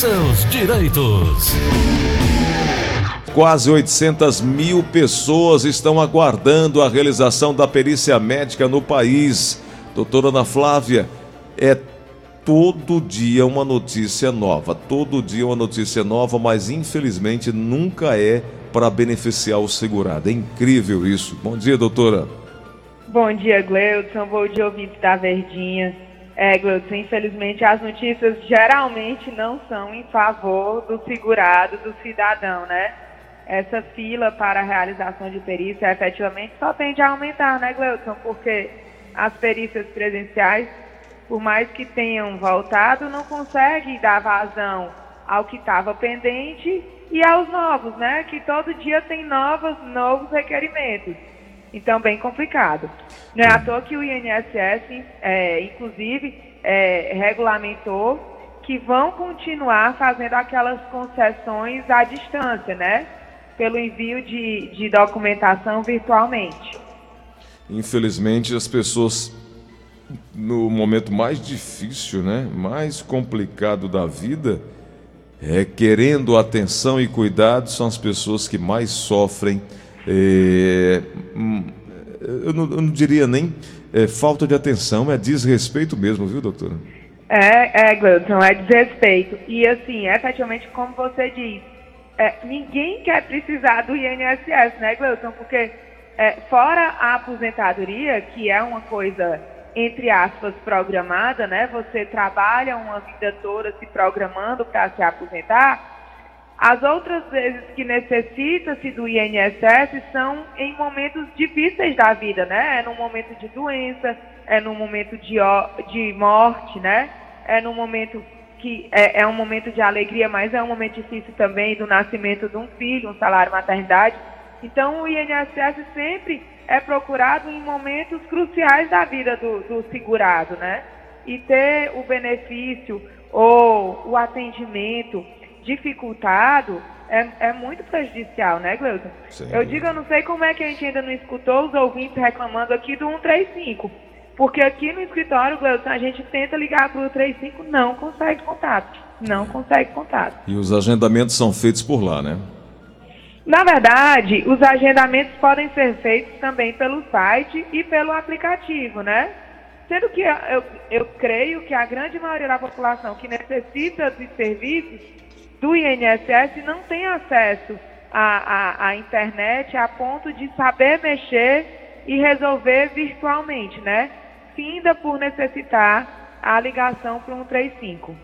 seus direitos. Quase 800 mil pessoas estão aguardando a realização da perícia médica no país. Doutora Ana Flávia, é todo dia uma notícia nova, todo dia uma notícia nova, mas infelizmente nunca é para beneficiar o segurado. É incrível isso. Bom dia, doutora. Bom dia, Gleudson. Bom dia, ouvinte da Verdinha. É, Gleudson, infelizmente as notícias geralmente não são em favor do segurado, do cidadão, né? Essa fila para a realização de perícia efetivamente só tende a aumentar, né, Gleudson? Porque as perícias presenciais, por mais que tenham voltado, não conseguem dar vazão ao que estava pendente e aos novos, né? Que todo dia tem novos, novos requerimentos. Então, bem complicado. Não é à toa que o INSS, é, inclusive, é, regulamentou que vão continuar fazendo aquelas concessões à distância, né? Pelo envio de, de documentação virtualmente. Infelizmente, as pessoas, no momento mais difícil, né? Mais complicado da vida, é, querendo atenção e cuidado, são as pessoas que mais sofrem é, hum, eu, não, eu, não, diria nem é, falta de atenção, é desrespeito mesmo, viu, doutora? É, é, Gleudson, é desrespeito. E assim, efetivamente, como você diz, é, ninguém quer precisar do INSS, né, Gleudson? Porque é, fora a aposentadoria, que é uma coisa, entre aspas, programada, né? Você trabalha uma vida toda se programando para se aposentar as outras vezes que necessita-se do INSS são em momentos difíceis da vida, né? É no momento de doença, é no momento de, de morte, né? É no momento que é, é, um momento de alegria, mas é um momento difícil também do nascimento de um filho, um salário maternidade. Então o INSS sempre é procurado em momentos cruciais da vida do, do segurado, né? E ter o benefício ou o atendimento dificultado é, é muito prejudicial, né, Gleuton? Eu digo, eu não sei como é que a gente ainda não escutou os ouvintes reclamando aqui do 135. Porque aqui no escritório, Gleuton, a gente tenta ligar para o 135, não consegue contato. Não consegue contato. E os agendamentos são feitos por lá, né? Na verdade, os agendamentos podem ser feitos também pelo site e pelo aplicativo, né? Sendo que eu, eu creio que a grande maioria da população que necessita de serviços do INSS não tem acesso à, à, à internet a ponto de saber mexer e resolver virtualmente, né? Finda por necessitar a ligação para o 135.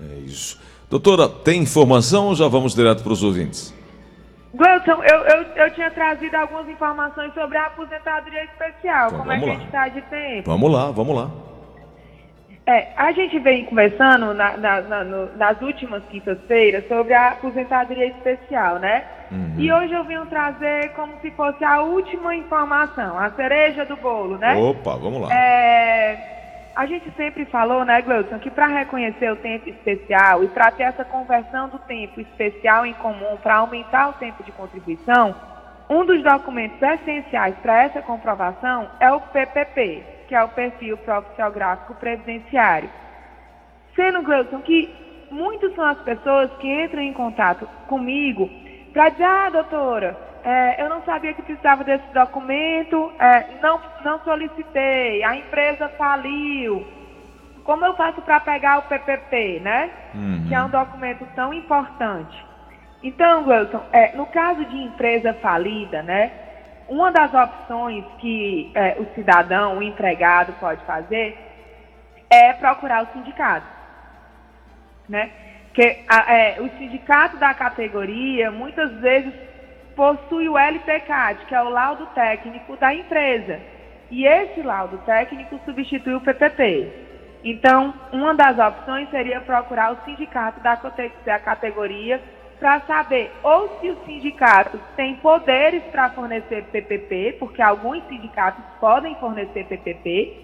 É isso. Doutora, tem informação ou já vamos direto para os ouvintes? Gleuton, eu, eu, eu tinha trazido algumas informações sobre a aposentadoria especial. Então, Como é que a gente está de tempo? Vamos lá, vamos lá. É, a gente vem conversando na, na, na, no, nas últimas quintas-feiras sobre a aposentadoria especial, né? Uhum. E hoje eu venho trazer como se fosse a última informação, a cereja do bolo, né? Opa, vamos lá. É, a gente sempre falou, né, Gleudson, que para reconhecer o tempo especial e para ter essa conversão do tempo especial em comum, para aumentar o tempo de contribuição, um dos documentos essenciais para essa comprovação é o PPP, que é o perfil gráfico previdenciário. Sendo, Gleudson, que muitas são as pessoas que entram em contato comigo para dizer, ah, doutora, é, eu não sabia que precisava desse documento, é, não, não solicitei, a empresa faliu. Como eu faço para pegar o PPP, né? Uhum. Que é um documento tão importante. Então, Gleudson, é, no caso de empresa falida, né? Uma das opções que é, o cidadão, o empregado pode fazer é procurar o sindicato. Né? Que a, é, o sindicato da categoria muitas vezes possui o LPCAT, que é o laudo técnico da empresa. E esse laudo técnico substitui o PPP. Então, uma das opções seria procurar o sindicato da, da categoria para saber ou se o sindicato tem poderes para fornecer PPP, porque alguns sindicatos podem fornecer PPP,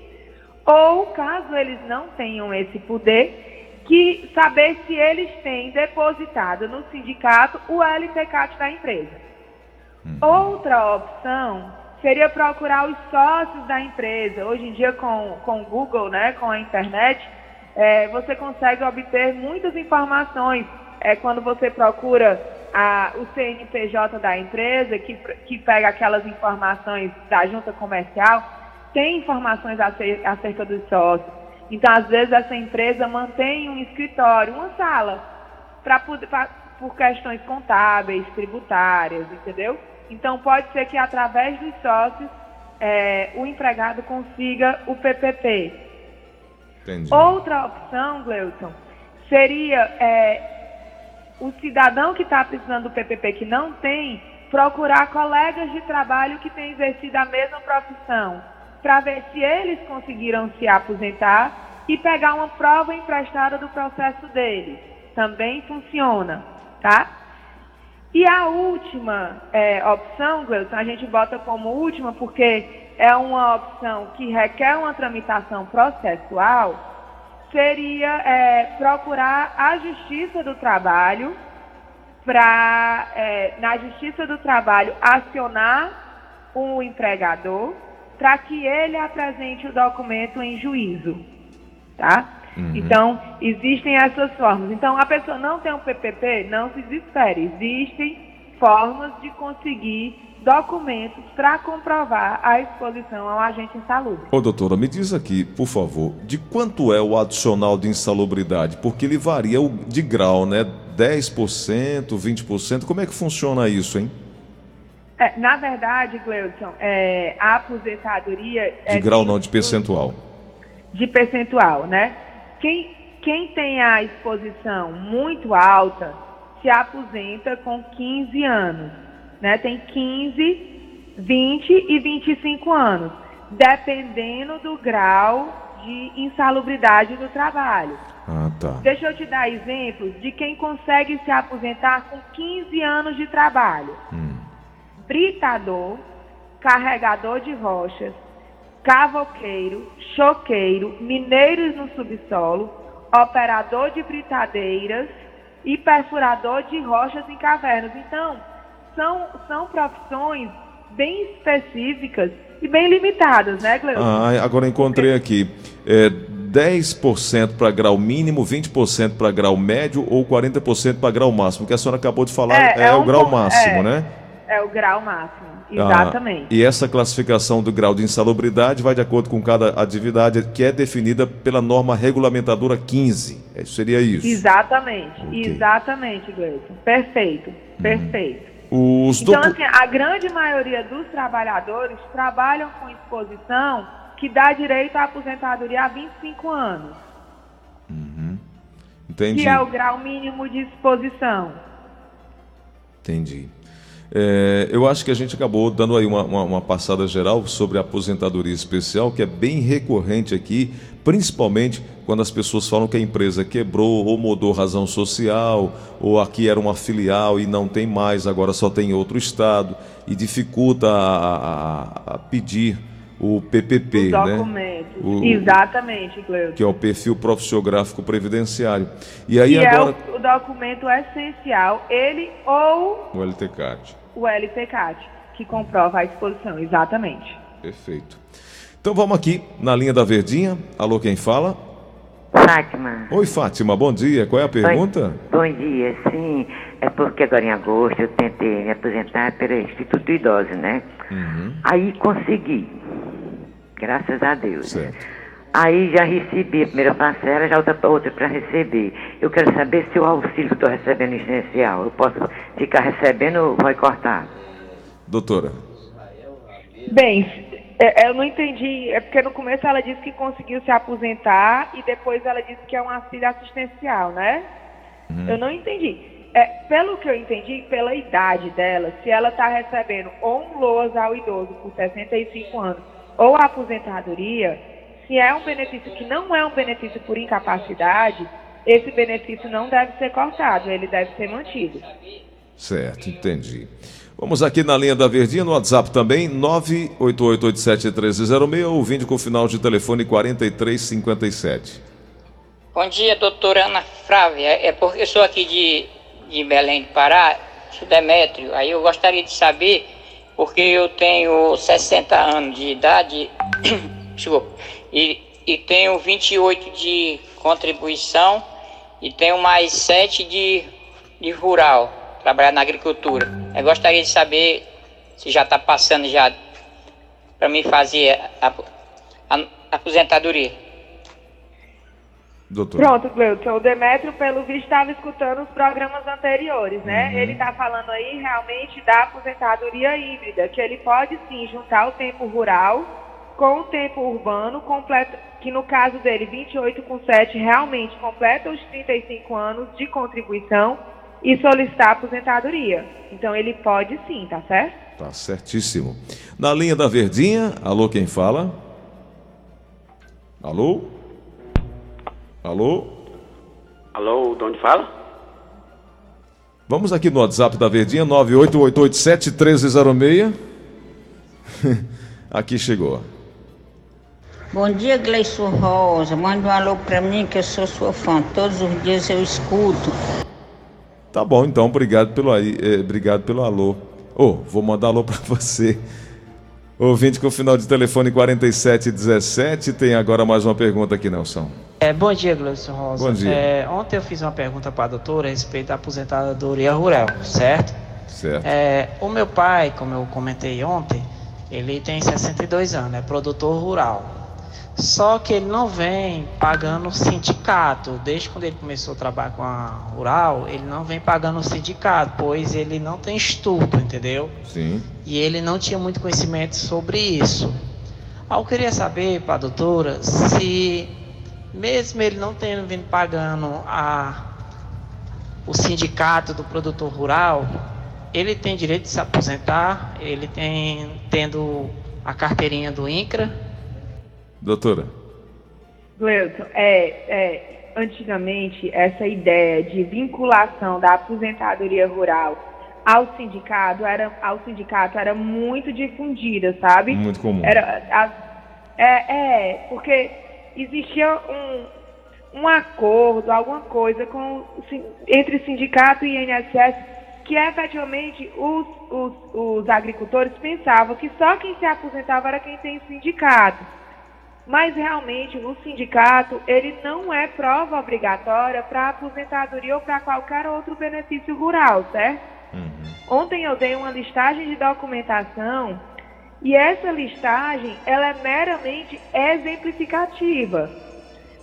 ou caso eles não tenham esse poder, que saber se eles têm depositado no sindicato o LTCAT da empresa. Uhum. Outra opção seria procurar os sócios da empresa. Hoje em dia, com, com o Google, né, com a internet, é, você consegue obter muitas informações é, quando você procura a, o CNPJ da empresa, que, que pega aquelas informações da junta comercial, tem informações acerca dos sócios. Então, às vezes, essa empresa mantém um escritório, uma sala, pra, pra, por questões contábeis, tributárias, entendeu? Então, pode ser que através dos sócios é, o empregado consiga o PPP. Entendi. Outra opção, Gleuton, seria é, o cidadão que está precisando do PPP que não tem, procurar colegas de trabalho que têm exercido a mesma profissão, para ver se eles conseguiram se aposentar e pegar uma prova emprestada do processo deles. Também funciona, tá? E a última é, opção, Gleuton, a gente bota como última porque é uma opção que requer uma tramitação processual, seria é, procurar a Justiça do Trabalho para, é, na Justiça do Trabalho, acionar o empregador para que ele apresente o documento em juízo, tá? Uhum. Então, existem essas formas. Então, a pessoa não tem um PPP, não se desespere. Existem formas de conseguir documentos para comprovar a exposição ao agente insalubre. Ô doutora, me diz aqui, por favor, de quanto é o adicional de insalubridade? Porque ele varia de grau, né? 10%, 20%, como é que funciona isso, hein? É, na verdade, Gleudson, é, a aposentadoria... De é grau não, de percentual. De percentual, né? Quem, quem tem a exposição muito alta se aposenta com 15 anos né? Tem 15, 20 e 25 anos, dependendo do grau de insalubridade do trabalho. Ah, tá. Deixa eu te dar exemplos de quem consegue se aposentar com 15 anos de trabalho. Hum. Britador, carregador de rochas, cavoqueiro, choqueiro, mineiros no subsolo, operador de britadeiras e perfurador de rochas em cavernas. Então, são, são profissões bem específicas e bem limitadas, né, Gleuton? Ah, agora encontrei aqui. É, 10% para grau mínimo, 20% para grau médio ou 40% para grau máximo. O que a senhora acabou de falar é, é, é um o grau máximo, é, né? É o grau máximo, exatamente. Ah, e essa classificação do grau de insalubridade vai de acordo com cada atividade que é definida pela norma regulamentadora 15. É, seria isso? Exatamente, okay. exatamente, Gleison. Perfeito, uhum. Os então, assim, a grande maioria dos trabalhadores trabalham com exposição que dá direito à aposentadoria há 25 anos. Uhum. Entendi. Que é o grau mínimo de exposição. Entendi. É, eu acho que a gente acabou dando aí uma, uma, uma, passada geral sobre a aposentadoria especial, que é bem recorrente aqui, principalmente quando as pessoas falam que a empresa quebrou ou mudou razão social, ou aqui era uma filial e não tem mais, agora só tem outro estado, e dificulta a, a, a pedir o PPP, o né? O, Exatamente, Cleusa. Que é o perfil profissiográfico previdenciário. E aí que agora é o, o documento essencial, ele ou o LTCAT o LTCAT, que comprova a exposição, exatamente. Perfeito. Então vamos aqui na linha da Verdinha. Alô, quem fala? Fátima. Oi, Fátima, bom dia. Qual é a pergunta? Bom, bom dia, sim. É porque agora em agosto eu tentei me aposentar pelo Instituto Idoso, né? Uhum. Aí consegui. Graças a Deus. Certo. Aí já recebi a primeira parcela, já outra, outra para receber. Eu quero saber se o auxílio que estou recebendo essencial, eu posso ficar recebendo ou vai cortar? Doutora. Bem, é, eu não entendi. É porque no começo ela disse que conseguiu se aposentar e depois ela disse que é um auxílio assistencial, né? Uhum. Eu não entendi. É, pelo que eu entendi, pela idade dela, se ela está recebendo ou um LOAS ao idoso por 65 anos ou a aposentadoria, se é um benefício que não é um benefício por incapacidade, esse benefício não deve ser cortado, ele deve ser mantido. Certo, entendi. Vamos aqui na linha da Verdinha, no WhatsApp também, 988871306, ouvindo com o final de telefone 4357. Bom dia, doutora Ana Frávia. É porque eu sou aqui de, de Belém do Pará, sou Demétrio. Aí eu gostaria de saber, porque eu tenho 60 anos de idade, desculpa, e, e tenho 28 de contribuição e tenho mais sete de, de rural, trabalhar na agricultura. Eu gostaria de saber se já está passando já para mim fazer a, a, a aposentadoria. Doutor. Pronto, Gleuton. O Demetrio, pelo visto, estava escutando os programas anteriores, né? Uhum. Ele está falando aí realmente da aposentadoria híbrida, que ele pode sim juntar o tempo rural com o tempo urbano, completo, que no caso dele, 28 com 7, realmente completa os 35 anos de contribuição e solicitar aposentadoria. Então ele pode sim, tá certo? Tá certíssimo. Na linha da Verdinha, alô, quem fala? Alô? Alô? Alô, de onde fala? Vamos aqui no WhatsApp da Verdinha, 988871306. aqui chegou. Bom dia, Gleison Rosa. Manda um alô pra mim que eu sou sua fã. Todos os dias eu escuto. Tá bom, então, obrigado pelo aí, eh, obrigado pelo alô. Oh, vou mandar alô para você. Ouvinte com o final de telefone 4717, tem agora mais uma pergunta aqui, Nelson. É, bom dia, Gleison Rosa. Bom dia. É, ontem eu fiz uma pergunta para a doutora a respeito da aposentadoria rural, certo? Certo. É, o meu pai, como eu comentei ontem, ele tem 62 anos, é produtor rural. Só que ele não vem pagando sindicato. Desde quando ele começou a trabalhar com a rural, ele não vem pagando sindicato, pois ele não tem estudo, entendeu? Sim. E ele não tinha muito conhecimento sobre isso. Eu queria saber para a doutora se, mesmo ele não tendo vindo pagando a, o sindicato do produtor rural, ele tem direito de se aposentar, ele tem tendo a carteirinha do INCRA Doutora. Gleuton, é, é, antigamente essa ideia de vinculação da aposentadoria rural ao sindicato era, ao sindicato era muito difundida, sabe? Muito comum. Era, é, é, porque existia um, um acordo, alguma coisa com, entre sindicato e INSS que efetivamente os, os, os agricultores pensavam que só quem se aposentava era quem tem sindicato mas realmente o sindicato ele não é prova obrigatória para aposentadoria ou para qualquer outro benefício rural, certo? Uhum. Ontem eu dei uma listagem de documentação e essa listagem ela é meramente exemplificativa.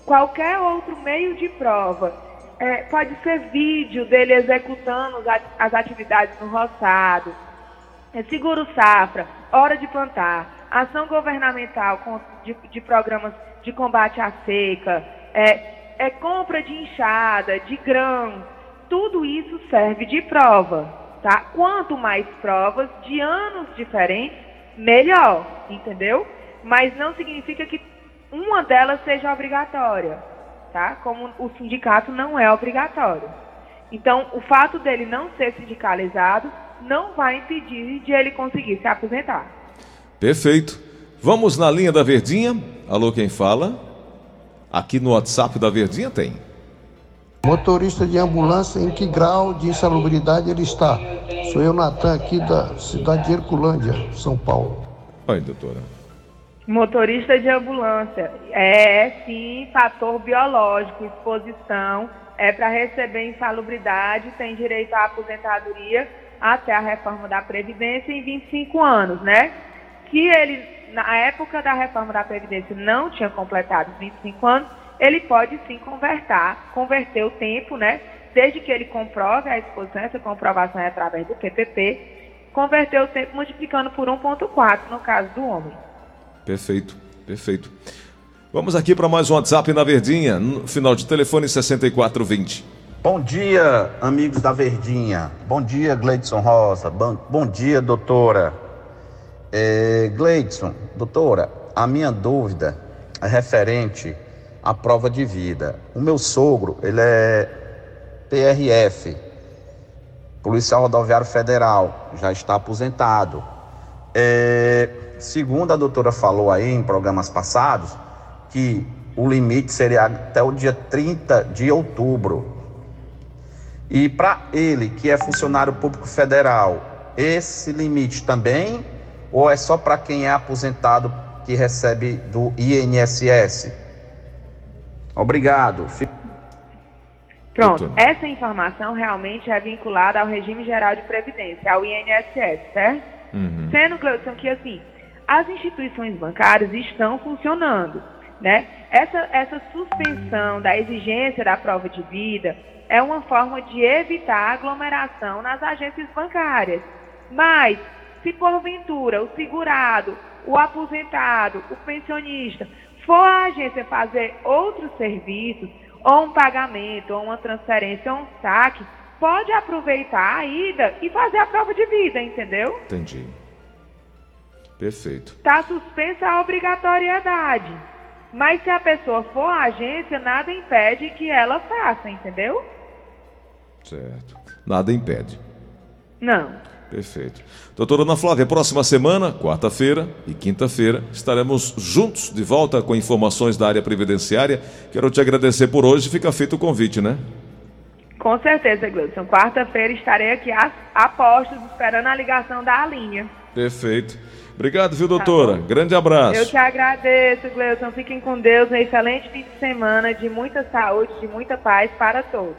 Qualquer outro meio de prova, é, pode ser vídeo dele executando as atividades no roçado, é seguro safra, hora de plantar, ação governamental de, de, programas de combate à seca, é, é compra de enxada, de grãos, tudo isso serve de prova, tá? Quanto mais provas de anos diferentes, melhor, entendeu? Mas não significa que uma delas seja obrigatória, tá? Como o sindicato não é obrigatório. Então, o fato dele não ser sindicalizado não vai impedir de ele conseguir se aposentar. Perfeito. Vamos na linha da Verdinha. Alô, quem fala? Aqui no WhatsApp da Verdinha tem. Motorista de ambulância, em que grau de insalubridade ele está? Sou eu, Natan, aqui da cidade de Herculândia, São Paulo. Oi, doutora. Motorista de ambulância. É, sim, fator biológico, exposição. É para receber insalubridade, tem direito à aposentadoria até a reforma da Previdência em 25 anos, né? Que ele, na época da reforma da Previdência, não tinha completado 25 anos, ele pode sim converter, converter o tempo, né? Desde que ele comprove a exposição, essa comprovação é através do PPP, converter o tempo multiplicando por 1,4 no caso do homem. Perfeito, perfeito. Vamos aqui para mais um WhatsApp na Verdinha, no final de telefone 6420. Bom dia, amigos da Verdinha. Bom dia, Gleidson Rosa. Bom, bom dia, doutora. É, Gleidson, doutora, a minha dúvida é referente à prova de vida. O meu sogro, ele é PRF, Policial Rodoviário Federal, já está aposentado. É, segundo a doutora falou aí em programas passados, que o limite seria até o dia 30 de outubro. E para ele, que é funcionário público federal, esse limite também ou é só para quem é aposentado que recebe do INSS? Obrigado. Pronto, essa informação realmente é vinculada ao regime geral de previdência, ao INSS, certo? Uhum. Sendo, Gleudson, que assim, as instituições bancárias estão funcionando, né? Essa, essa suspensão da exigência da prova de vida é uma forma de evitar aglomeração nas agências bancárias. Mas, se porventura o segurado, o aposentado, o pensionista for à agência fazer outros serviços, ou um pagamento, ou uma transferência, ou um saque, pode aproveitar a ida e fazer a prova de vida, entendeu? Entendi. Perfeito. Está suspensa a obrigatoriedade. Mas se a pessoa for à agência, nada impede que ela faça, entendeu? Certo. Nada impede. Não. Perfeito. Doutora Ana Flávia, próxima semana, quarta-feira e quinta-feira, estaremos juntos de volta com informações da área previdenciária. Quero te agradecer por hoje. Fica feito o convite, né? Com certeza, Gleudson. Quarta-feira estarei aqui a, a postos esperando a ligação da linha. Perfeito. Obrigado, viu, doutora? Tá Grande abraço. Eu te agradeço, Gleudson. Fiquem com Deus. Um excelente fim de semana de muita saúde, de muita paz para todos.